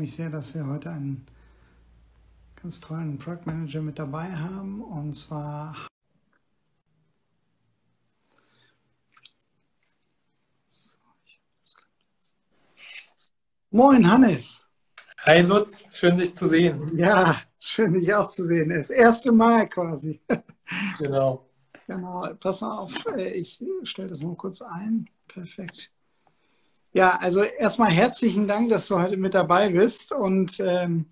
Mich sehr, dass wir heute einen ganz tollen Product Manager mit dabei haben und zwar Moin Hannes. Hi Lutz, schön dich zu sehen. Ja, schön dich auch zu sehen. Das erste Mal quasi. Genau. Genau, pass mal auf, äh, ich stelle das noch kurz ein. Perfekt. Ja, also erstmal herzlichen Dank, dass du heute mit dabei bist und ähm,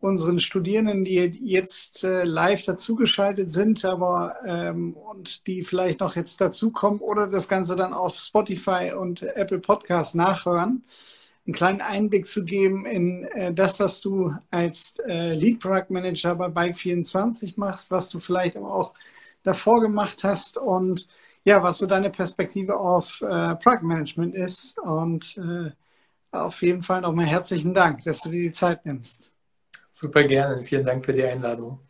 unseren Studierenden, die jetzt äh, live dazugeschaltet sind, aber ähm, und die vielleicht noch jetzt dazukommen oder das Ganze dann auf Spotify und Apple Podcasts nachhören einen kleinen Einblick zu geben in äh, das, was du als äh, Lead Product Manager bei Bike24 machst, was du vielleicht aber auch davor gemacht hast und ja, was so deine Perspektive auf äh, Product Management ist. Und äh, auf jeden Fall nochmal herzlichen Dank, dass du dir die Zeit nimmst. Super gerne. Vielen Dank für die Einladung.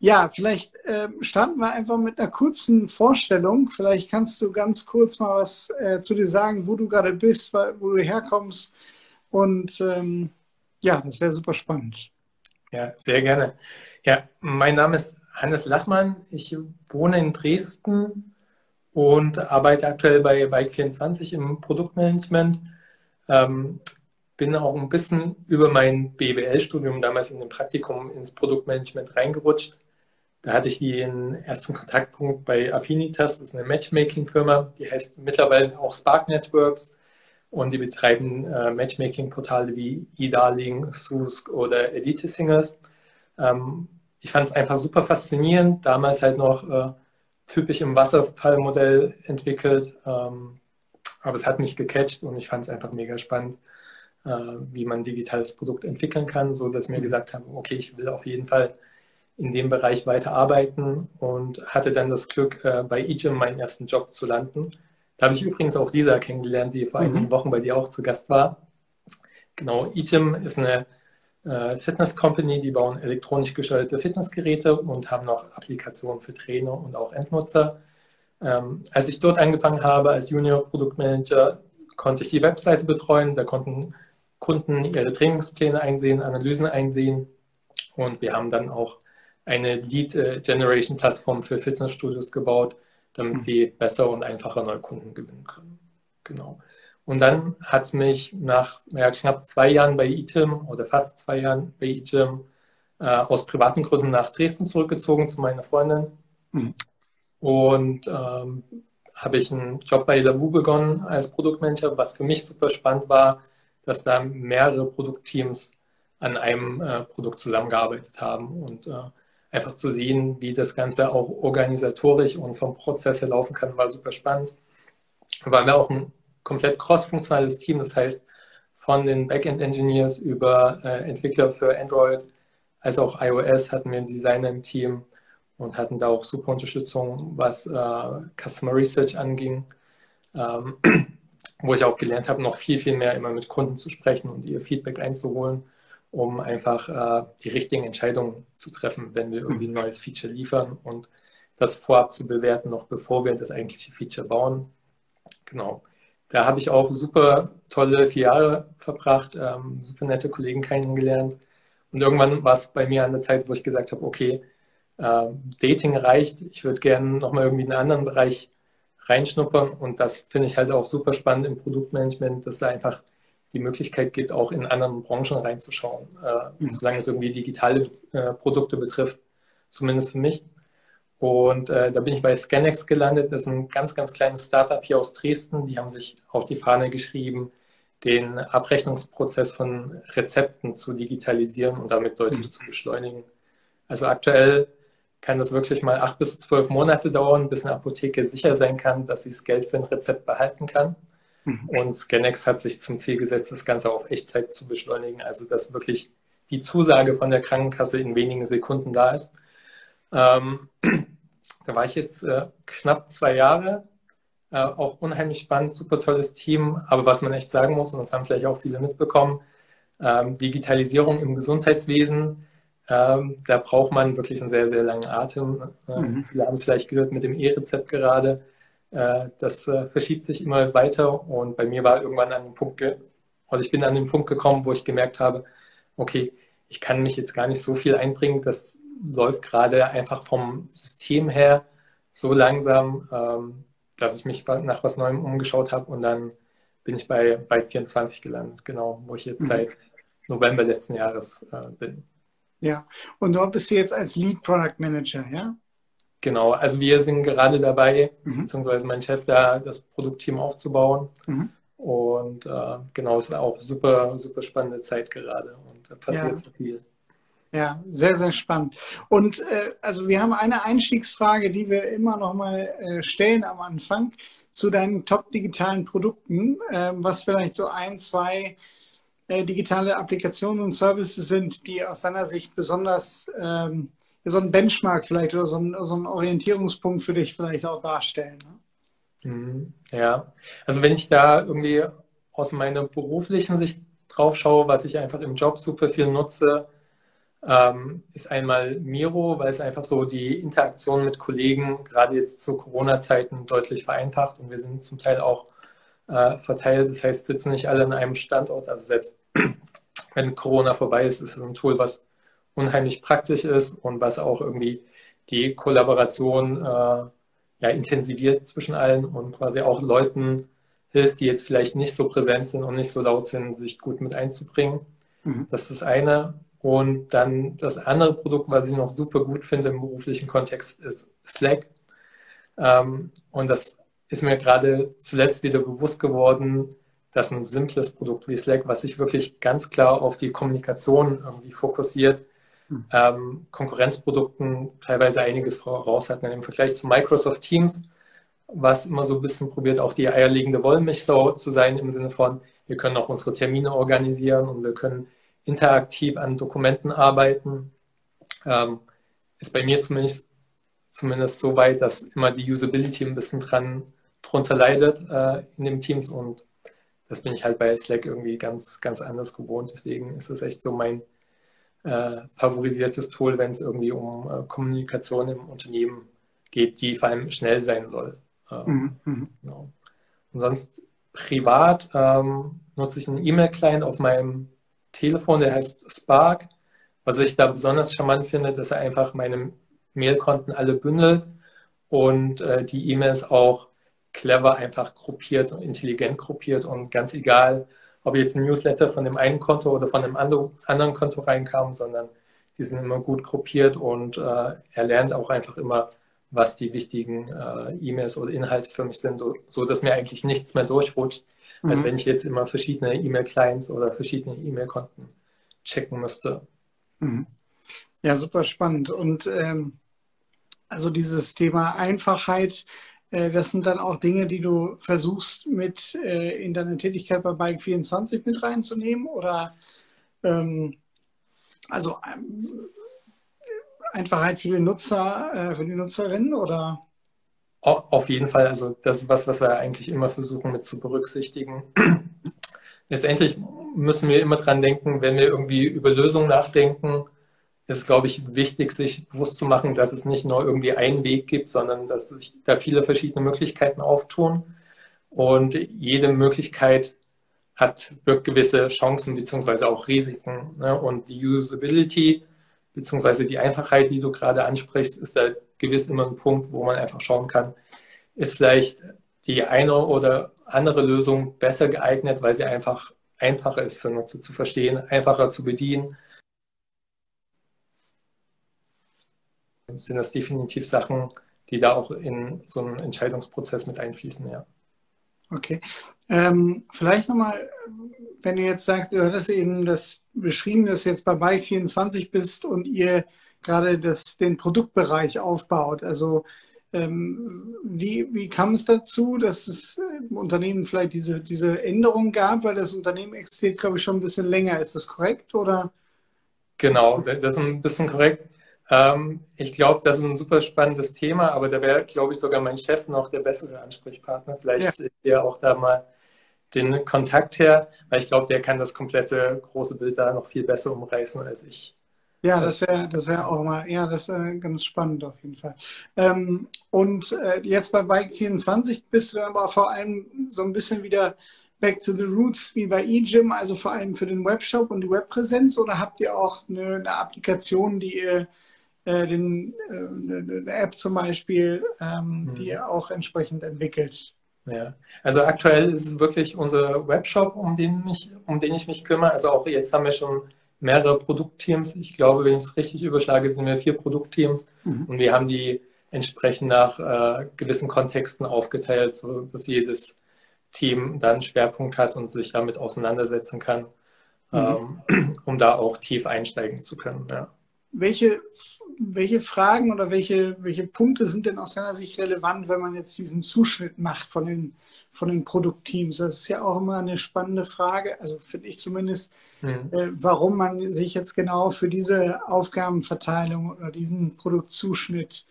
Ja, vielleicht äh, starten wir einfach mit einer kurzen Vorstellung. Vielleicht kannst du ganz kurz mal was äh, zu dir sagen, wo du gerade bist, wo du herkommst. Und ähm, ja, das wäre super spannend. Ja, sehr gerne. Ja, mein Name ist Hannes Lachmann. Ich wohne in Dresden und arbeite aktuell bei Bike24 im Produktmanagement. Ähm, bin auch ein bisschen über mein BWL-Studium damals in dem Praktikum ins Produktmanagement reingerutscht. Da hatte ich den ersten Kontaktpunkt bei Affinitas, das ist eine Matchmaking-Firma, die heißt mittlerweile auch Spark Networks und die betreiben äh, Matchmaking-Portale wie eDarling, Susk oder Elite Singers. Ähm, ich fand es einfach super faszinierend, damals halt noch äh, typisch im Wasserfallmodell entwickelt, ähm, aber es hat mich gecatcht und ich fand es einfach mega spannend, äh, wie man ein digitales Produkt entwickeln kann, so dass mir gesagt haben, okay, ich will auf jeden Fall in dem Bereich weiterarbeiten und hatte dann das Glück, äh, bei EGIM meinen ersten Job zu landen. Da habe ich übrigens auch Lisa kennengelernt, die vor einigen mhm. Wochen bei dir auch zu Gast war. Genau, EGIM ist eine äh, Fitness-Company, die bauen elektronisch gesteuerte Fitnessgeräte und haben noch Applikationen für Trainer und auch Endnutzer. Ähm, als ich dort angefangen habe als Junior-Produktmanager, konnte ich die Webseite betreuen. Da konnten Kunden ihre Trainingspläne einsehen, Analysen einsehen. Und wir haben dann auch eine Lead-Generation-Plattform für Fitnessstudios gebaut, damit mhm. sie besser und einfacher Neukunden gewinnen können. Genau. Und dann hat es mich nach ja, knapp zwei Jahren bei eGym oder fast zwei Jahren bei eGym äh, aus privaten Gründen nach Dresden zurückgezogen zu meiner Freundin. Mhm. Und ähm, habe ich einen Job bei Lavu begonnen als Produktmanager, was für mich super spannend war, dass da mehrere Produktteams an einem äh, Produkt zusammengearbeitet haben und äh, einfach zu sehen, wie das Ganze auch organisatorisch und vom Prozess her laufen kann, war super spannend. Wir waren auch ein komplett cross-funktionales Team, das heißt von den Backend-Engineers über äh, Entwickler für Android als auch iOS hatten wir einen Designer im Team und hatten da auch super Unterstützung, was äh, Customer Research anging, ähm, wo ich auch gelernt habe, noch viel, viel mehr immer mit Kunden zu sprechen und ihr Feedback einzuholen um einfach äh, die richtigen Entscheidungen zu treffen, wenn wir irgendwie ein neues Feature liefern und das vorab zu bewerten, noch bevor wir das eigentliche Feature bauen. Genau. Da habe ich auch super tolle vier Jahre verbracht, ähm, super nette Kollegen kennengelernt. Und irgendwann war es bei mir an der Zeit, wo ich gesagt habe, okay, äh, Dating reicht, ich würde gerne nochmal irgendwie in einen anderen Bereich reinschnuppern. Und das finde ich halt auch super spannend im Produktmanagement, dass da einfach die Möglichkeit gibt, auch in anderen Branchen reinzuschauen, äh, mhm. solange es irgendwie digitale äh, Produkte betrifft, zumindest für mich. Und äh, da bin ich bei Scanex gelandet. Das ist ein ganz, ganz kleines Startup hier aus Dresden. Die haben sich auf die Fahne geschrieben, den Abrechnungsprozess von Rezepten zu digitalisieren und damit deutlich mhm. zu beschleunigen. Also aktuell kann das wirklich mal acht bis zwölf Monate dauern, bis eine Apotheke sicher sein kann, dass sie das Geld für ein Rezept behalten kann. Mhm. Und Scanex hat sich zum Ziel gesetzt, das Ganze auf Echtzeit zu beschleunigen. Also dass wirklich die Zusage von der Krankenkasse in wenigen Sekunden da ist. Ähm, da war ich jetzt äh, knapp zwei Jahre. Äh, auch unheimlich spannend, super tolles Team. Aber was man echt sagen muss, und das haben vielleicht auch viele mitbekommen, ähm, Digitalisierung im Gesundheitswesen, ähm, da braucht man wirklich einen sehr, sehr langen Atem. Äh, mhm. Viele haben es vielleicht gehört mit dem E-Rezept gerade. Äh, das äh, verschiebt sich immer weiter und bei mir war irgendwann an dem Punkt, oder ich bin an den Punkt gekommen, wo ich gemerkt habe, okay, ich kann mich jetzt gar nicht so viel einbringen. Das läuft gerade einfach vom System her so langsam, ähm, dass ich mich nach was Neuem umgeschaut habe und dann bin ich bei Byte 24 gelandet, genau, wo ich jetzt mhm. seit November letzten Jahres äh, bin. Ja, und dort bist du jetzt als Lead Product Manager, ja? Genau, also wir sind gerade dabei, mhm. beziehungsweise mein Chef da, das Produktteam aufzubauen. Mhm. Und äh, genau, es ist auch super, super spannende Zeit gerade und da passiert ja. so viel. Ja, sehr, sehr spannend. Und äh, also wir haben eine Einstiegsfrage, die wir immer noch mal äh, stellen am Anfang zu deinen top digitalen Produkten, äh, was vielleicht so ein, zwei äh, digitale Applikationen und Services sind, die aus deiner Sicht besonders ähm, so ein Benchmark vielleicht oder so ein, so ein, Orientierungspunkt für dich vielleicht auch darstellen. Ne? Mhm. Ja, also wenn ich da irgendwie aus meiner beruflichen Sicht drauf schaue, was ich einfach im Job super viel nutze, ähm, ist einmal Miro, weil es einfach so die Interaktion mit Kollegen gerade jetzt zu Corona-Zeiten deutlich vereinfacht und wir sind zum Teil auch äh, verteilt. Das heißt, sitzen nicht alle an einem Standort. Also selbst wenn Corona vorbei ist, ist es ein Tool, was unheimlich praktisch ist und was auch irgendwie die Kollaboration äh, ja, intensiviert zwischen allen und quasi auch Leuten hilft, die jetzt vielleicht nicht so präsent sind und nicht so laut sind, sich gut mit einzubringen. Mhm. Das ist das eine. Und dann das andere Produkt, was ich noch super gut finde im beruflichen Kontext, ist Slack. Ähm, und das ist mir gerade zuletzt wieder bewusst geworden, dass ein simples Produkt wie Slack, was sich wirklich ganz klar auf die Kommunikation irgendwie fokussiert, hm. ähm, Konkurrenzprodukten teilweise einiges voraus hat. Im Vergleich zu Microsoft Teams, was immer so ein bisschen probiert, auch die eierlegende Wollmilchsau zu sein, im Sinne von, wir können auch unsere Termine organisieren und wir können interaktiv an Dokumenten arbeiten, ähm, ist bei mir zumindest, zumindest so weit, dass immer die Usability ein bisschen dran drunter leidet äh, in den Teams und das bin ich halt bei Slack irgendwie ganz, ganz anders gewohnt. Deswegen ist es echt so mein äh, favorisiertes Tool, wenn es irgendwie um äh, Kommunikation im Unternehmen geht, die vor allem schnell sein soll. Ähm, mhm. mhm. Genau. Und sonst privat ähm, nutze ich einen E-Mail-Client auf meinem Telefon, der heißt Spark. Was ich da besonders charmant finde, dass er einfach meine Mailkonten alle bündelt und äh, die E-Mails auch clever einfach gruppiert und intelligent gruppiert und ganz egal, ob jetzt ein Newsletter von dem einen Konto oder von dem anderen Konto reinkam, sondern die sind immer gut gruppiert und äh, er lernt auch einfach immer, was die wichtigen äh, E-Mails oder Inhalte für mich sind, so, dass mir eigentlich nichts mehr durchrutscht, mhm. als wenn ich jetzt immer verschiedene E-Mail-Clients oder verschiedene E-Mail-Konten checken müsste. Mhm. Ja, super spannend. Und ähm, also dieses Thema Einfachheit, äh, das sind dann auch Dinge, die du versuchst mit äh, in deine Tätigkeit bei Bike 24 mit reinzunehmen oder ähm, also ähm, Einfachheit für den Nutzer, äh, für die Nutzerinnen oder? Auf jeden Fall, also das ist was, was wir eigentlich immer versuchen mit zu berücksichtigen. Letztendlich müssen wir immer dran denken, wenn wir irgendwie über Lösungen nachdenken, ist, glaube ich, wichtig, sich bewusst zu machen, dass es nicht nur irgendwie einen Weg gibt, sondern dass sich da viele verschiedene Möglichkeiten auftun. Und jede Möglichkeit hat gewisse Chancen beziehungsweise auch Risiken. Ne? Und die Usability beziehungsweise die Einfachheit, die du gerade ansprichst, ist da gewiss immer ein Punkt, wo man einfach schauen kann, ist vielleicht die eine oder andere Lösung besser geeignet, weil sie einfach einfacher ist für Nutzer zu verstehen, einfacher zu bedienen sind das definitiv Sachen, die da auch in so einen Entscheidungsprozess mit einfließen, ja. Okay. Ähm, vielleicht nochmal, wenn du jetzt sagst, du hattest eben das beschrieben, dass du jetzt bei Bike24 bist und ihr gerade das, den Produktbereich aufbaut. Also ähm, wie, wie kam es dazu, dass es im Unternehmen vielleicht diese, diese Änderung gab, weil das Unternehmen existiert, glaube ich, schon ein bisschen länger. Ist das korrekt? Oder? Genau, das ist ein bisschen korrekt. Ähm, ich glaube, das ist ein super spannendes Thema, aber da wäre, glaube ich, sogar mein Chef noch der bessere Ansprechpartner. Vielleicht ja. der auch da mal den Kontakt her, weil ich glaube, der kann das komplette große Bild da noch viel besser umreißen als ich. Ja, das wäre das wär auch mal, ja, das ist ganz spannend auf jeden Fall. Ähm, und äh, jetzt bei Bike 24 bist du aber vor allem so ein bisschen wieder back to the roots wie bei eGym, also vor allem für den Webshop und die Webpräsenz oder habt ihr auch eine, eine Applikation, die ihr äh, den, äh, eine App zum Beispiel, ähm, mhm. die ihr auch entsprechend entwickelt? Ja, also aktuell ist es wirklich unser Webshop, um den, mich, um den ich mich kümmere. Also auch jetzt haben wir schon mehrere Produktteams. Ich glaube, wenn ich es richtig überschlage, sind wir vier Produktteams mhm. und wir haben die entsprechend nach äh, gewissen Kontexten aufgeteilt, sodass jedes Team dann einen Schwerpunkt hat und sich damit auseinandersetzen kann, mhm. ähm, um da auch tief einsteigen zu können. Ja. Welche, welche Fragen oder welche, welche Punkte sind denn aus deiner Sicht relevant, wenn man jetzt diesen Zuschnitt macht von den von den Produktteams. Das ist ja auch immer eine spannende Frage, also finde ich zumindest, mhm. äh, warum man sich jetzt genau für diese Aufgabenverteilung oder diesen Produktzuschnitt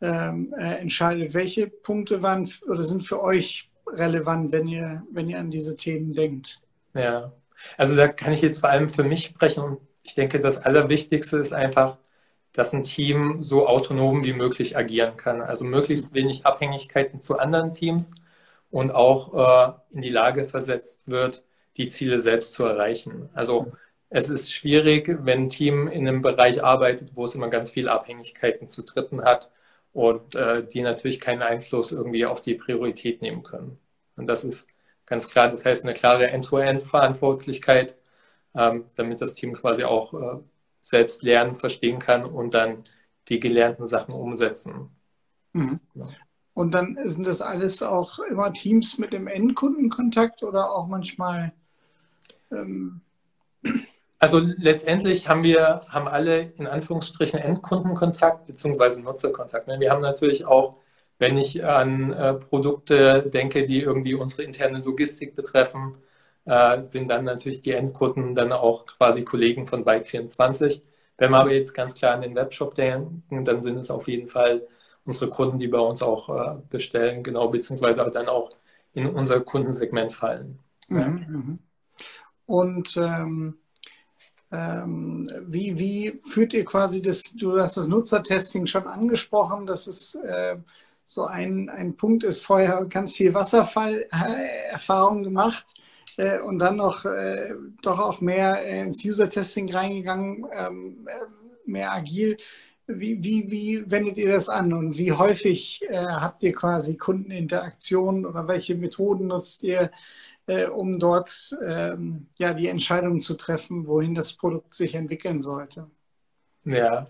ähm, äh, entscheidet. Welche Punkte waren oder sind für euch relevant, wenn ihr, wenn ihr an diese Themen denkt? Ja, also da kann ich jetzt vor allem für mich sprechen und ich denke, das Allerwichtigste ist einfach, dass ein Team so autonom wie möglich agieren kann. Also möglichst wenig Abhängigkeiten zu anderen Teams und auch äh, in die Lage versetzt wird, die Ziele selbst zu erreichen. Also es ist schwierig, wenn ein Team in einem Bereich arbeitet, wo es immer ganz viele Abhängigkeiten zu Dritten hat und äh, die natürlich keinen Einfluss irgendwie auf die Priorität nehmen können. Und das ist ganz klar, das heißt eine klare End-to-End-Verantwortlichkeit, ähm, damit das Team quasi auch äh, selbst lernen, verstehen kann und dann die gelernten Sachen umsetzen. Mhm. Ja. Und dann sind das alles auch immer Teams mit dem Endkundenkontakt oder auch manchmal. Ähm also letztendlich haben wir, haben alle in Anführungsstrichen Endkundenkontakt bzw. Nutzerkontakt. Ne? Wir haben natürlich auch, wenn ich an äh, Produkte denke, die irgendwie unsere interne Logistik betreffen, äh, sind dann natürlich die Endkunden dann auch quasi Kollegen von Bike24. Wenn wir aber jetzt ganz klar an den Webshop denken, dann sind es auf jeden Fall unsere Kunden, die bei uns auch äh, bestellen, genau, beziehungsweise dann auch in unser Kundensegment fallen. Mhm, mhm. Und ähm, ähm, wie, wie führt ihr quasi das, du hast das Nutzertesting schon angesprochen, dass es äh, so ein, ein Punkt ist, vorher ganz viel Wasserfall-Erfahrung gemacht äh, und dann noch äh, doch auch mehr ins User-Testing reingegangen, ähm, äh, mehr agil. Wie, wie, wie wendet ihr das an und wie häufig äh, habt ihr quasi Kundeninteraktionen oder welche Methoden nutzt ihr, äh, um dort ähm, ja, die Entscheidung zu treffen, wohin das Produkt sich entwickeln sollte? Ja,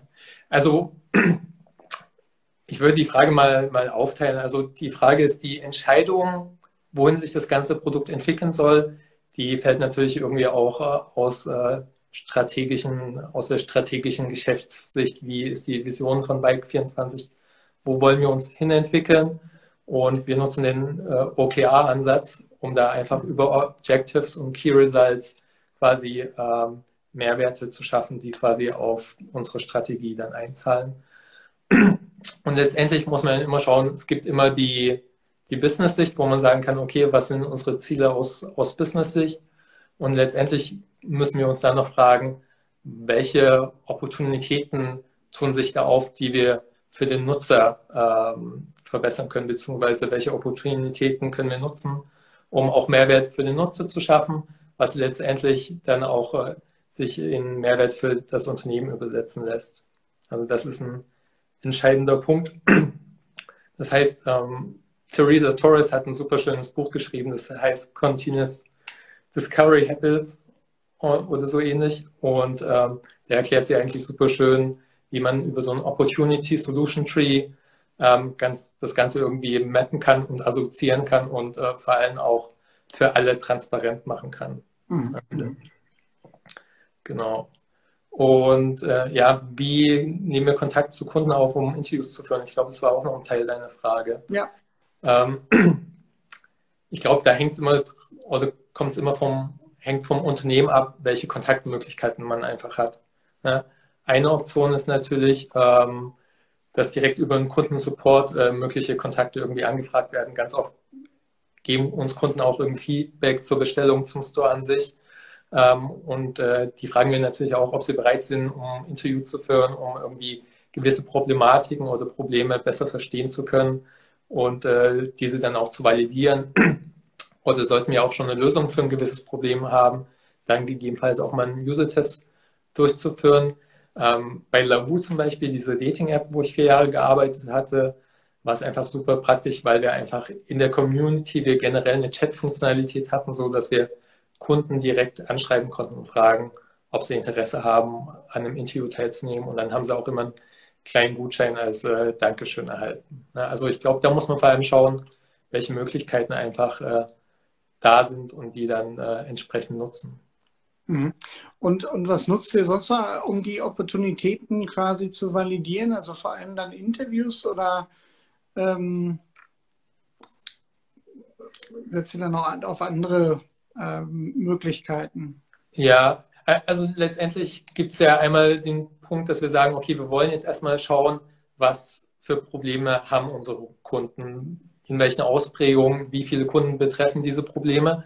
also ich würde die Frage mal, mal aufteilen. Also die Frage ist die Entscheidung, wohin sich das ganze Produkt entwickeln soll, die fällt natürlich irgendwie auch äh, aus äh, strategischen, aus der strategischen Geschäftssicht, wie ist die Vision von Bike24, wo wollen wir uns hinentwickeln und wir nutzen den äh, OKR-Ansatz, um da einfach über Objectives und Key Results quasi ähm, Mehrwerte zu schaffen, die quasi auf unsere Strategie dann einzahlen. Und letztendlich muss man immer schauen, es gibt immer die, die Business-Sicht, wo man sagen kann, okay, was sind unsere Ziele aus, aus Business-Sicht? Und letztendlich müssen wir uns dann noch fragen, welche Opportunitäten tun sich da auf, die wir für den Nutzer ähm, verbessern können, beziehungsweise welche Opportunitäten können wir nutzen, um auch Mehrwert für den Nutzer zu schaffen, was letztendlich dann auch äh, sich in Mehrwert für das Unternehmen übersetzen lässt. Also das ist ein entscheidender Punkt. Das heißt, ähm, Theresa Torres hat ein super schönes Buch geschrieben, das heißt Continuous Discovery Habits oder so ähnlich. Und ähm, der erklärt sie eigentlich super schön, wie man über so ein Opportunity Solution Tree ähm, ganz, das Ganze irgendwie mappen kann und assoziieren kann und äh, vor allem auch für alle transparent machen kann. Mhm. Genau. Und äh, ja, wie nehmen wir Kontakt zu Kunden auf, um Interviews zu führen? Ich glaube, das war auch noch ein Teil deiner Frage. Ja. Ähm, ich glaube, da hängt es immer oder kommt es immer vom, hängt vom Unternehmen ab, welche Kontaktmöglichkeiten man einfach hat. Ne? Eine Option ist natürlich, ähm, dass direkt über einen Kundensupport äh, mögliche Kontakte irgendwie angefragt werden. Ganz oft geben uns Kunden auch irgendwie Feedback zur Bestellung zum Store an sich. Ähm, und äh, die fragen wir natürlich auch, ob sie bereit sind, um Interview zu führen, um irgendwie gewisse Problematiken oder Probleme besser verstehen zu können und äh, diese dann auch zu validieren. oder sollten wir auch schon eine Lösung für ein gewisses Problem haben, dann gegebenenfalls auch mal einen User-Test durchzuführen. Ähm, bei Lavu zum Beispiel, diese Dating-App, wo ich vier Jahre gearbeitet hatte, war es einfach super praktisch, weil wir einfach in der Community wir generell eine Chat-Funktionalität hatten, so dass wir Kunden direkt anschreiben konnten und fragen, ob sie Interesse haben, an einem Interview teilzunehmen. Und dann haben sie auch immer einen kleinen Gutschein als äh, Dankeschön erhalten. Ja, also ich glaube, da muss man vor allem schauen, welche Möglichkeiten einfach äh, da sind und die dann äh, entsprechend nutzen. Mhm. Und, und was nutzt ihr sonst noch, um die Opportunitäten quasi zu validieren? Also vor allem dann Interviews oder ähm, setzt ihr dann noch auf andere ähm, Möglichkeiten? Ja, also letztendlich gibt es ja einmal den Punkt, dass wir sagen, okay, wir wollen jetzt erstmal schauen, was für Probleme haben unsere Kunden, in welchen Ausprägungen, wie viele Kunden betreffen diese Probleme.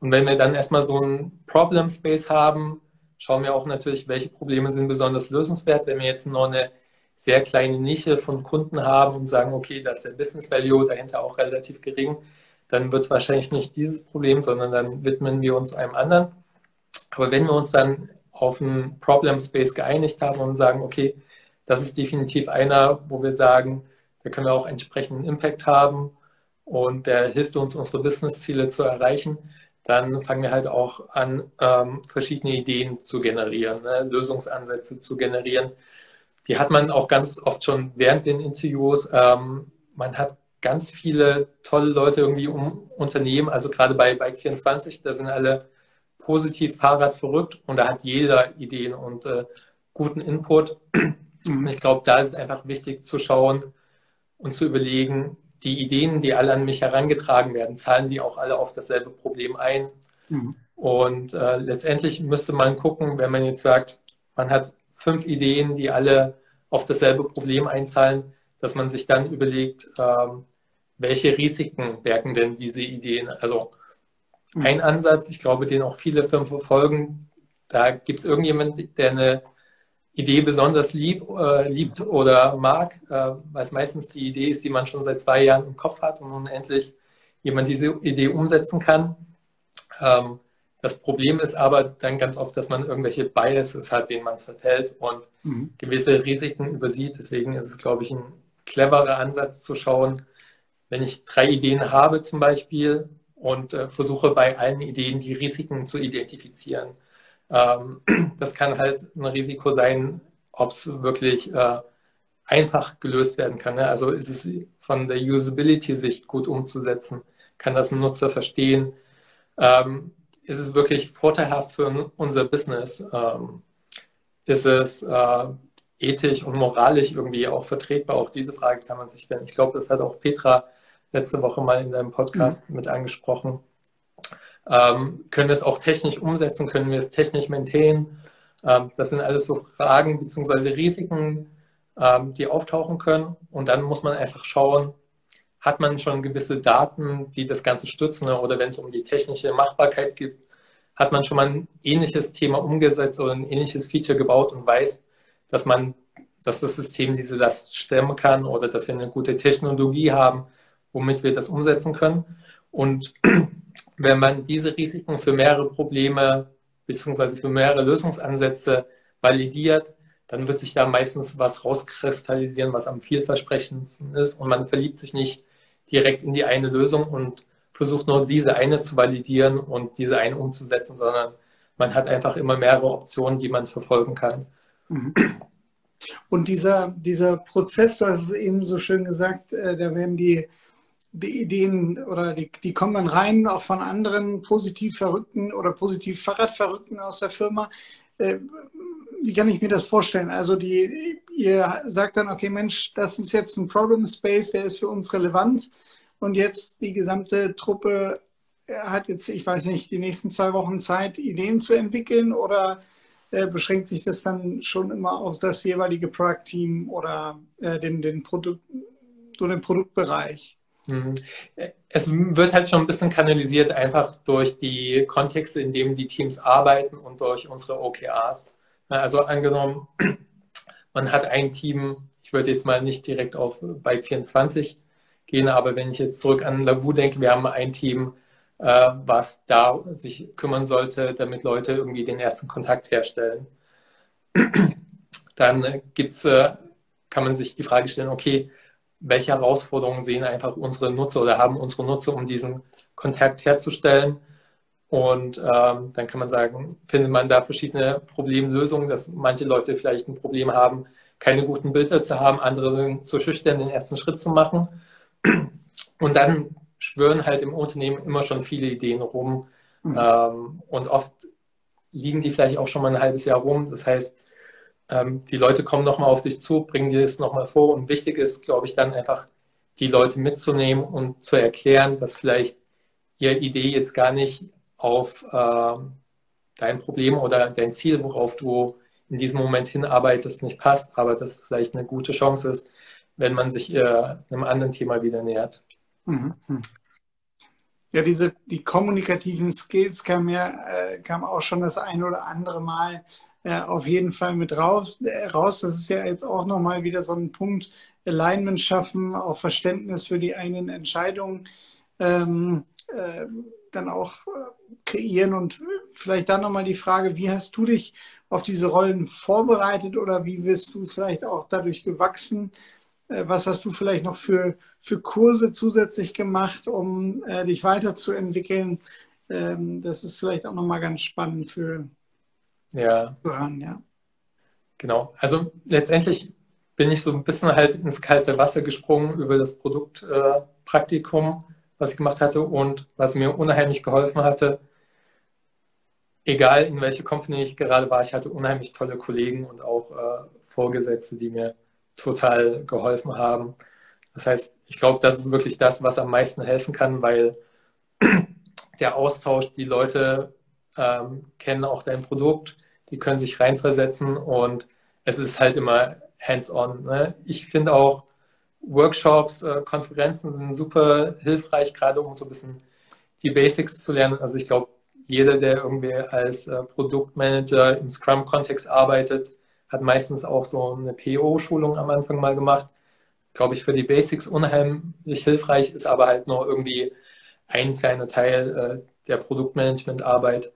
Und wenn wir dann erstmal so ein Problem Space haben, schauen wir auch natürlich, welche Probleme sind besonders lösenswert. Wenn wir jetzt noch eine sehr kleine Nische von Kunden haben und sagen, okay, da ist der Business Value dahinter auch relativ gering, dann wird es wahrscheinlich nicht dieses Problem, sondern dann widmen wir uns einem anderen. Aber wenn wir uns dann auf einen Problem Space geeinigt haben und sagen, okay, das ist definitiv einer, wo wir sagen, da können wir auch entsprechenden Impact haben und der hilft uns, unsere Business-Ziele zu erreichen, dann fangen wir halt auch an, ähm, verschiedene Ideen zu generieren, ne? Lösungsansätze zu generieren. Die hat man auch ganz oft schon während den Interviews. Ähm, man hat ganz viele tolle Leute irgendwie um Unternehmen, also gerade bei Bike24, da sind alle positiv Fahrrad verrückt und da hat jeder Ideen und äh, guten Input. Mhm. Ich glaube, da ist es einfach wichtig zu schauen und zu überlegen, die Ideen, die alle an mich herangetragen werden, zahlen die auch alle auf dasselbe Problem ein. Mhm. Und äh, letztendlich müsste man gucken, wenn man jetzt sagt, man hat fünf Ideen, die alle auf dasselbe Problem einzahlen, dass man sich dann überlegt, ähm, welche Risiken bergen denn diese Ideen? Also mhm. ein Ansatz, ich glaube, den auch viele Firmen verfolgen, da gibt es irgendjemand, der eine Idee besonders lieb, äh, liebt oder mag, äh, weil es meistens die Idee ist, die man schon seit zwei Jahren im Kopf hat und nun endlich jemand diese Idee umsetzen kann. Ähm, das Problem ist aber dann ganz oft, dass man irgendwelche Biases hat, denen man vertellt und mhm. gewisse Risiken übersieht. Deswegen ist es, glaube ich, ein cleverer Ansatz zu schauen, wenn ich drei Ideen habe zum Beispiel und äh, versuche bei allen Ideen die Risiken zu identifizieren. Ähm, das kann halt ein Risiko sein, ob es wirklich äh, einfach gelöst werden kann. Ne? Also ist es von der Usability-Sicht gut umzusetzen? Kann das ein Nutzer verstehen? Ähm, ist es wirklich vorteilhaft für unser Business? Ähm, ist es äh, ethisch und moralisch irgendwie auch vertretbar? Auch diese Frage kann man sich stellen. Ich glaube, das hat auch Petra letzte Woche mal in deinem Podcast mhm. mit angesprochen. Ähm, können wir es auch technisch umsetzen? Können wir es technisch maintainen? Ähm, das sind alles so Fragen bzw. Risiken, ähm, die auftauchen können. Und dann muss man einfach schauen, hat man schon gewisse Daten, die das Ganze stützen? Oder wenn es um die technische Machbarkeit geht, hat man schon mal ein ähnliches Thema umgesetzt oder ein ähnliches Feature gebaut und weiß, dass man, dass das System diese Last stemmen kann oder dass wir eine gute Technologie haben, womit wir das umsetzen können. Und wenn man diese Risiken für mehrere Probleme beziehungsweise für mehrere Lösungsansätze validiert, dann wird sich da meistens was rauskristallisieren, was am vielversprechendsten ist und man verliebt sich nicht direkt in die eine Lösung und versucht nur diese eine zu validieren und diese eine umzusetzen, sondern man hat einfach immer mehrere Optionen, die man verfolgen kann. Mhm. Und dieser, dieser Prozess, du hast es eben so schön gesagt, äh, da werden die die Ideen oder die, die kommen dann rein, auch von anderen positiv Verrückten oder positiv Fahrradverrückten aus der Firma. Äh, wie kann ich mir das vorstellen? Also die, ihr sagt dann, okay, Mensch, das ist jetzt ein Problem Space, der ist für uns relevant und jetzt die gesamte Truppe hat jetzt, ich weiß nicht, die nächsten zwei Wochen Zeit, Ideen zu entwickeln oder äh, beschränkt sich das dann schon immer auf das jeweilige Product Team oder äh, den, den, Produkt, so den Produktbereich? Mhm. Es wird halt schon ein bisschen kanalisiert, einfach durch die Kontexte, in denen die Teams arbeiten und durch unsere OKRs. Also angenommen, man hat ein Team, ich würde jetzt mal nicht direkt auf Bike 24 gehen, aber wenn ich jetzt zurück an Lavu denke, wir haben ein Team, äh, was da sich kümmern sollte, damit Leute irgendwie den ersten Kontakt herstellen. Dann gibt's, äh, kann man sich die Frage stellen, okay, welche Herausforderungen sehen einfach unsere Nutzer oder haben unsere Nutzer, um diesen Kontakt herzustellen? Und ähm, dann kann man sagen, findet man da verschiedene Problemlösungen, dass manche Leute vielleicht ein Problem haben, keine guten Bilder zu haben, andere sind zu schüchtern, den ersten Schritt zu machen. Und dann schwören halt im Unternehmen immer schon viele Ideen rum. Mhm. Ähm, und oft liegen die vielleicht auch schon mal ein halbes Jahr rum. Das heißt, ähm, die Leute kommen nochmal auf dich zu, bringen dir das nochmal vor. Und wichtig ist, glaube ich, dann einfach die Leute mitzunehmen und zu erklären, dass vielleicht ihre Idee jetzt gar nicht auf äh, dein Problem oder dein Ziel, worauf du in diesem Moment hinarbeitest, nicht passt, aber dass es vielleicht eine gute Chance ist, wenn man sich äh, einem anderen Thema wieder nähert. Mhm. Ja, diese die kommunikativen Skills kam ja äh, kam auch schon das ein oder andere Mal auf jeden Fall mit raus, äh, raus. Das ist ja jetzt auch nochmal wieder so ein Punkt, Alignment schaffen, auch Verständnis für die eigenen Entscheidungen ähm, äh, dann auch äh, kreieren. Und vielleicht dann nochmal die Frage, wie hast du dich auf diese Rollen vorbereitet oder wie bist du vielleicht auch dadurch gewachsen? Äh, was hast du vielleicht noch für, für Kurse zusätzlich gemacht, um äh, dich weiterzuentwickeln? Ähm, das ist vielleicht auch nochmal ganz spannend für, ja. Hören, ja. Genau. Also letztendlich bin ich so ein bisschen halt ins kalte Wasser gesprungen über das Produktpraktikum, äh, was ich gemacht hatte und was mir unheimlich geholfen hatte. Egal in welche Company ich gerade war, ich hatte unheimlich tolle Kollegen und auch äh, Vorgesetzte, die mir total geholfen haben. Das heißt, ich glaube, das ist wirklich das, was am meisten helfen kann, weil der Austausch, die Leute ähm, kennen auch dein Produkt, die können sich reinversetzen und es ist halt immer hands-on. Ne? Ich finde auch Workshops, äh, Konferenzen sind super hilfreich, gerade um so ein bisschen die Basics zu lernen. Also ich glaube, jeder, der irgendwie als äh, Produktmanager im Scrum-Kontext arbeitet, hat meistens auch so eine PO-Schulung am Anfang mal gemacht. Glaube ich, für die Basics unheimlich hilfreich, ist aber halt nur irgendwie ein kleiner Teil äh, der Produktmanagement-Arbeit.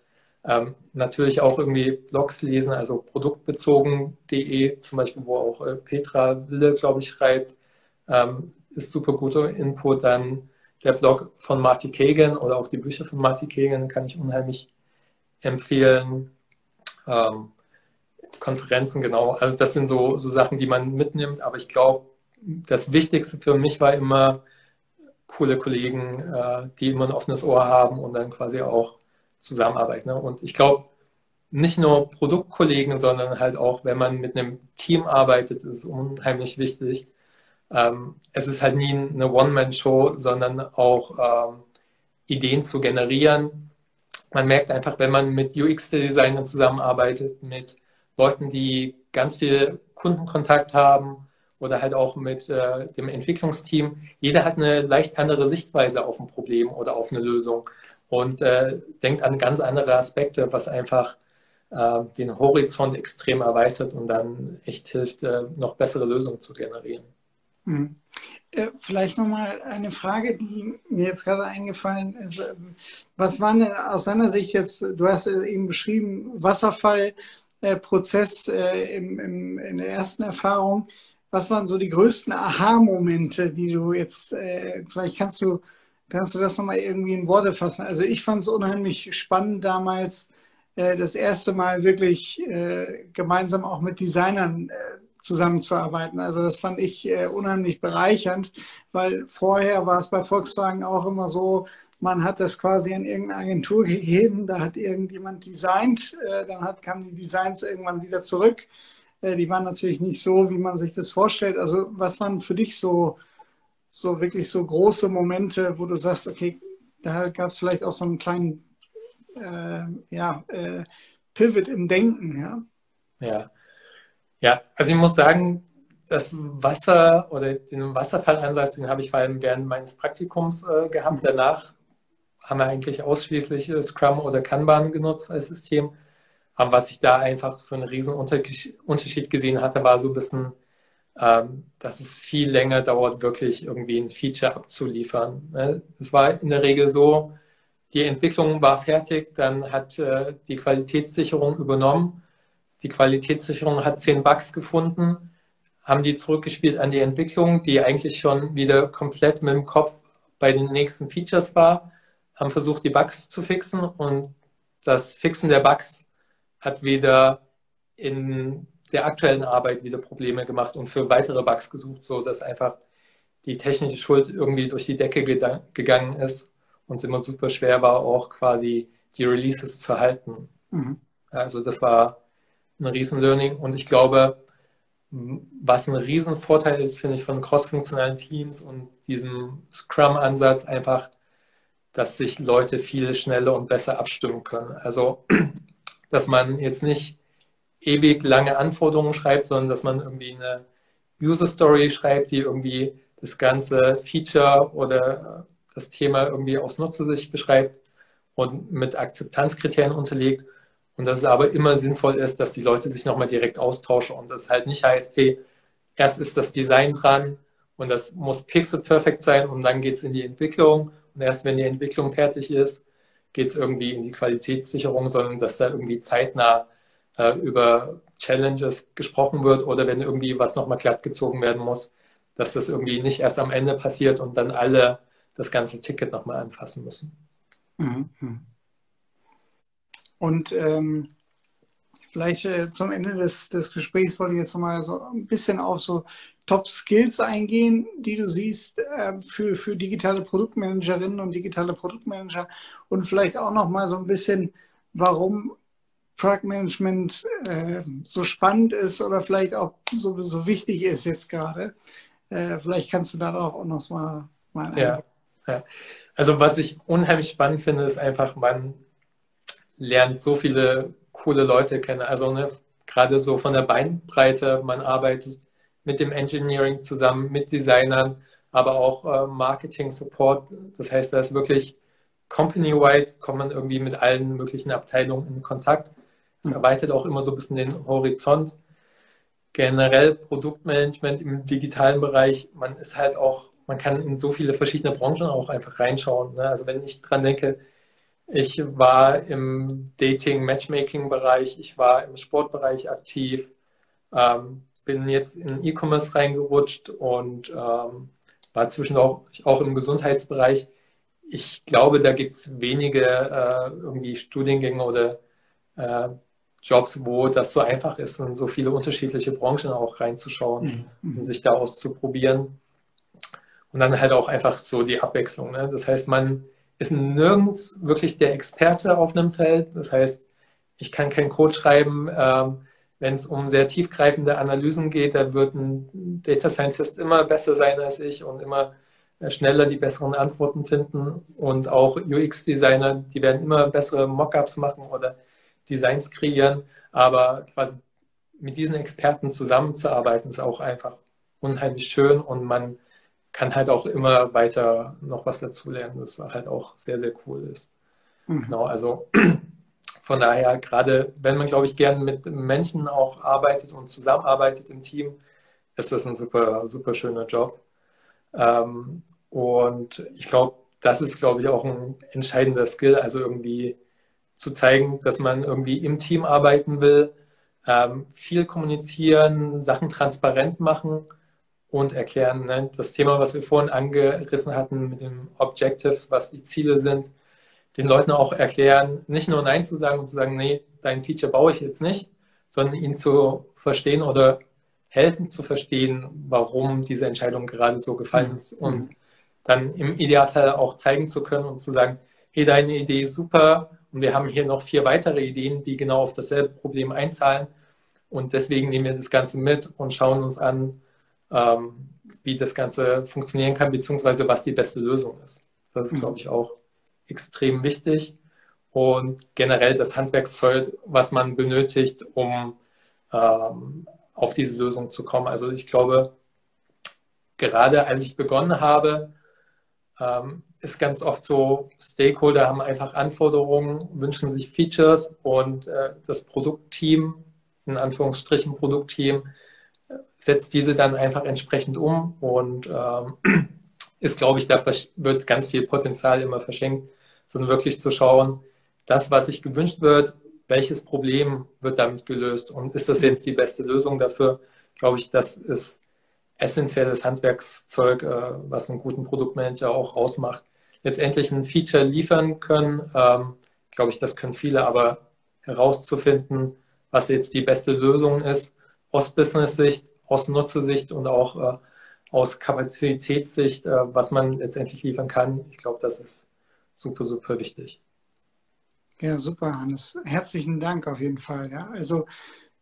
Ähm, natürlich auch irgendwie Blogs lesen, also produktbezogen.de zum Beispiel, wo auch äh, Petra Wille, glaube ich, schreibt, ähm, ist super guter Input. Dann der Blog von Marty Kagan oder auch die Bücher von Marty Kagan kann ich unheimlich empfehlen. Ähm, Konferenzen, genau. Also das sind so, so Sachen, die man mitnimmt. Aber ich glaube, das Wichtigste für mich war immer coole Kollegen, äh, die immer ein offenes Ohr haben und dann quasi auch Zusammenarbeit. Ne? Und ich glaube, nicht nur Produktkollegen, sondern halt auch, wenn man mit einem Team arbeitet, ist es unheimlich wichtig. Ähm, es ist halt nie eine One-Man-Show, sondern auch ähm, Ideen zu generieren. Man merkt einfach, wenn man mit UX-Designern zusammenarbeitet, mit Leuten, die ganz viel Kundenkontakt haben oder halt auch mit äh, dem Entwicklungsteam, jeder hat eine leicht andere Sichtweise auf ein Problem oder auf eine Lösung und äh, denkt an ganz andere Aspekte, was einfach äh, den Horizont extrem erweitert und dann echt hilft, äh, noch bessere Lösungen zu generieren. Hm. Äh, vielleicht nochmal eine Frage, die mir jetzt gerade eingefallen ist. Was war denn aus deiner Sicht jetzt, du hast eben beschrieben, Wasserfallprozess äh, im, im, in der ersten Erfahrung. Was waren so die größten Aha-Momente, die du jetzt, äh, vielleicht kannst du Kannst du das nochmal irgendwie in Worte fassen? Also ich fand es unheimlich spannend damals, äh, das erste Mal wirklich äh, gemeinsam auch mit Designern äh, zusammenzuarbeiten. Also das fand ich unheimlich bereichernd, weil vorher war es bei Volkswagen auch immer so, man hat das quasi an irgendeine Agentur gegeben, da hat irgendjemand designt, dann hat, kamen die Designs irgendwann wieder zurück. Die waren natürlich nicht so, wie man sich das vorstellt. Also was waren für dich so, so wirklich so große Momente, wo du sagst, okay, da gab es vielleicht auch so einen kleinen äh, ja, äh, Pivot im Denken, ja? Ja. Ja, also ich muss sagen, das Wasser oder den Wasserfallansatz, den habe ich vor allem während meines Praktikums äh, gehabt. Mhm. Danach haben wir eigentlich ausschließlich äh, Scrum oder Kanban genutzt als System. Aber was ich da einfach für einen riesen Unterschied gesehen hatte, war so ein bisschen, dass es viel länger dauert, wirklich irgendwie ein Feature abzuliefern. Ne? Es war in der Regel so, die Entwicklung war fertig, dann hat äh, die Qualitätssicherung übernommen. Die Qualitätssicherung hat zehn Bugs gefunden, haben die zurückgespielt an die Entwicklung, die eigentlich schon wieder komplett mit dem Kopf bei den nächsten Features war, haben versucht, die Bugs zu fixen und das Fixen der Bugs hat wieder in der aktuellen Arbeit wieder Probleme gemacht und für weitere Bugs gesucht, so dass einfach die technische Schuld irgendwie durch die Decke gegangen ist und es immer super schwer war, auch quasi die Releases zu halten. Mhm. Also das war ein Riesen-Learning und ich glaube, was ein Riesenvorteil ist, finde ich, von cross-funktionalen Teams und diesem Scrum-Ansatz einfach, dass sich Leute viel schneller und besser abstimmen können. Also, dass man jetzt nicht ewig lange Anforderungen schreibt, sondern dass man irgendwie eine User Story schreibt, die irgendwie das ganze Feature oder das Thema irgendwie aus Nutzersicht beschreibt und mit Akzeptanzkriterien unterlegt. Und dass es aber immer sinnvoll ist, dass die Leute sich nochmal direkt austauschen und das halt nicht heißt, hey, erst ist das Design dran und das muss pixel perfekt sein und dann geht es in die Entwicklung und erst wenn die Entwicklung fertig ist, geht es irgendwie in die Qualitätssicherung, sondern dass da irgendwie zeitnah äh, über Challenges gesprochen wird oder wenn irgendwie was nochmal glatt gezogen werden muss, dass das irgendwie nicht erst am Ende passiert und dann alle das ganze Ticket nochmal anfassen müssen. Mhm. Und ähm, vielleicht äh, zum Ende des, des Gesprächs wollte ich jetzt nochmal so ein bisschen auf so Top-Skills eingehen, die du siehst äh, für, für digitale Produktmanagerinnen und digitale Produktmanager und vielleicht auch nochmal so ein bisschen, warum Product äh, so spannend ist oder vielleicht auch so, so wichtig ist jetzt gerade. Äh, vielleicht kannst du da auch noch mal, mal ja, ja. Also was ich unheimlich spannend finde, ist einfach, man lernt so viele coole Leute kennen. Also ne, gerade so von der Beinbreite, man arbeitet mit dem Engineering zusammen, mit Designern, aber auch äh, Marketing Support. Das heißt, da ist wirklich company-wide, kommt man irgendwie mit allen möglichen Abteilungen in Kontakt. Es erweitert auch immer so ein bisschen den Horizont. Generell Produktmanagement im digitalen Bereich, man ist halt auch, man kann in so viele verschiedene Branchen auch einfach reinschauen. Ne? Also wenn ich dran denke, ich war im Dating-Matchmaking-Bereich, ich war im Sportbereich aktiv, ähm, bin jetzt in E-Commerce reingerutscht und ähm, war zwischendurch auch, auch im Gesundheitsbereich. Ich glaube, da gibt es wenige äh, irgendwie Studiengänge oder äh, Jobs, wo das so einfach ist, in so viele unterschiedliche Branchen auch reinzuschauen mhm. und sich da auszuprobieren. Und dann halt auch einfach so die Abwechslung. Ne? Das heißt, man ist nirgends wirklich der Experte auf einem Feld. Das heißt, ich kann keinen Code schreiben. Ähm, wenn es um sehr tiefgreifende Analysen geht, da wird ein Data Scientist immer besser sein als ich und immer äh, schneller die besseren Antworten finden. Und auch UX-Designer, die werden immer bessere Mockups machen oder Designs kreieren. Aber quasi mit diesen Experten zusammenzuarbeiten, ist auch einfach unheimlich schön und man kann halt auch immer weiter noch was dazulernen, das halt auch sehr, sehr cool ist. Mhm. Genau, also von daher, gerade wenn man, glaube ich, gern mit Menschen auch arbeitet und zusammenarbeitet im Team, ist das ein super, super schöner Job. Ähm, und ich glaube, das ist, glaube ich, auch ein entscheidender Skill, also irgendwie zu zeigen, dass man irgendwie im Team arbeiten will, ähm, viel kommunizieren, Sachen transparent machen und erklären. Ne? Das Thema, was wir vorhin angerissen hatten mit den Objectives, was die Ziele sind, den Leuten auch erklären, nicht nur Nein zu sagen und zu sagen, nee, dein Feature baue ich jetzt nicht, sondern ihn zu verstehen oder helfen zu verstehen, warum diese Entscheidung gerade so gefallen ist. Mhm. Und dann im Idealfall auch zeigen zu können und zu sagen, hey, deine Idee ist super und wir haben hier noch vier weitere Ideen, die genau auf dasselbe Problem einzahlen. Und deswegen nehmen wir das Ganze mit und schauen uns an, ähm, wie das Ganze funktionieren kann, beziehungsweise was die beste Lösung ist. Das ist, mhm. glaube ich, auch extrem wichtig. Und generell das Handwerkszeug, was man benötigt, um ähm, auf diese Lösung zu kommen. Also ich glaube, gerade als ich begonnen habe, ähm, ist ganz oft so, Stakeholder haben einfach Anforderungen, wünschen sich Features und äh, das Produktteam, in Anführungsstrichen Produktteam, setzt diese dann einfach entsprechend um und ähm, ist, glaube ich, da wird ganz viel Potenzial immer verschenkt, sondern wirklich zu schauen, das, was sich gewünscht wird, welches Problem wird damit gelöst und ist das jetzt die beste Lösung dafür? Glaube ich, das ist essentielles Handwerkszeug, äh, was einen guten Produktmanager auch ausmacht. Letztendlich ein Feature liefern können, ähm, glaube ich, das können viele, aber herauszufinden, was jetzt die beste Lösung ist, aus Business-Sicht, aus Nutzersicht und auch äh, aus Kapazitätssicht, äh, was man letztendlich liefern kann. Ich glaube, das ist super, super wichtig. Ja, super, Hannes. Herzlichen Dank auf jeden Fall. Ja, also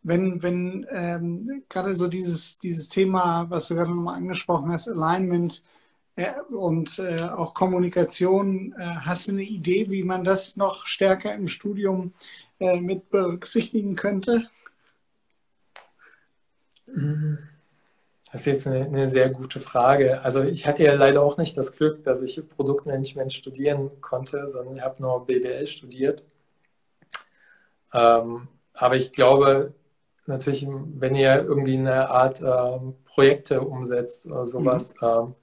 wenn, wenn ähm, gerade so dieses, dieses Thema, was du gerade nochmal angesprochen hast, Alignment äh, und äh, auch Kommunikation, äh, hast du eine Idee, wie man das noch stärker im Studium äh, mit berücksichtigen könnte? Das ist jetzt eine, eine, sehr gute Frage. Also ich hatte ja leider auch nicht das Glück, dass ich Produktmanagement studieren konnte, sondern ich habe nur BWL studiert. Ähm, aber ich glaube natürlich, wenn ihr irgendwie eine Art ähm, Projekte umsetzt oder sowas, mhm. ähm,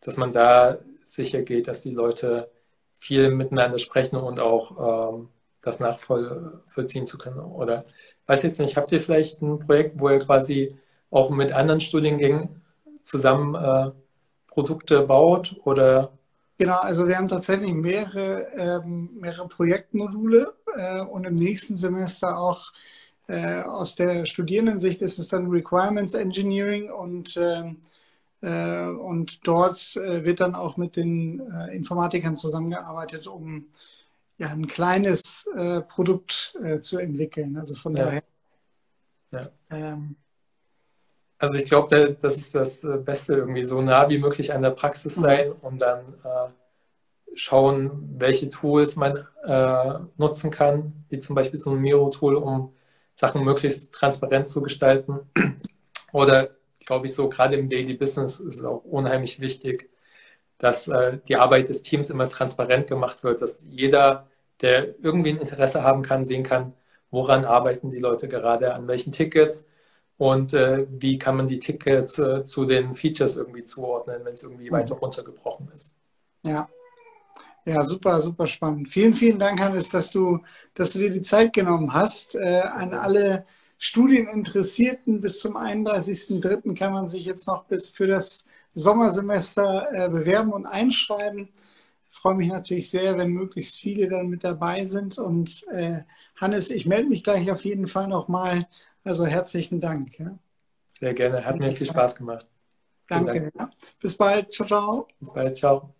dass man da sicher geht, dass die Leute viel miteinander sprechen und auch ähm, das nachvollziehen zu können. Oder weiß jetzt nicht, habt ihr vielleicht ein Projekt, wo ihr quasi auch mit anderen Studiengängen zusammen äh, Produkte baut oder? Genau, also wir haben tatsächlich mehrere, ähm, mehrere Projektmodule äh, und im nächsten Semester auch äh, aus der Studierendensicht ist es dann Requirements Engineering und, ähm, äh, und dort äh, wird dann auch mit den äh, Informatikern zusammengearbeitet, um ja, ein kleines Produkt zu entwickeln. Also von ja. daher. Ja. Ähm, also ich glaube, das ist das Beste, irgendwie so nah wie möglich an der Praxis mhm. sein und dann äh, schauen, welche Tools man äh, nutzen kann, wie zum Beispiel so ein Miro-Tool, um Sachen möglichst transparent zu gestalten. Oder glaube ich so, gerade im Daily Business ist es auch unheimlich wichtig, dass äh, die Arbeit des Teams immer transparent gemacht wird, dass jeder, der irgendwie ein Interesse haben kann, sehen kann, woran arbeiten die Leute gerade, an welchen Tickets und äh, wie kann man die Tickets äh, zu den Features irgendwie zuordnen, wenn es irgendwie mhm. weiter runtergebrochen ist. Ja. Ja, super, super spannend. Vielen, vielen Dank, Hannes, dass du, dass du dir die Zeit genommen hast. Äh, an alle Studieninteressierten bis zum 31.03. kann man sich jetzt noch bis für das Sommersemester äh, bewerben und einschreiben. Ich freue mich natürlich sehr, wenn möglichst viele dann mit dabei sind. Und äh, Hannes, ich melde mich gleich auf jeden Fall nochmal also herzlichen Dank. Ja. Sehr gerne, hat mir viel Spaß gemacht. Danke. Dank. Bis bald. Ciao, ciao. Bis bald. Ciao.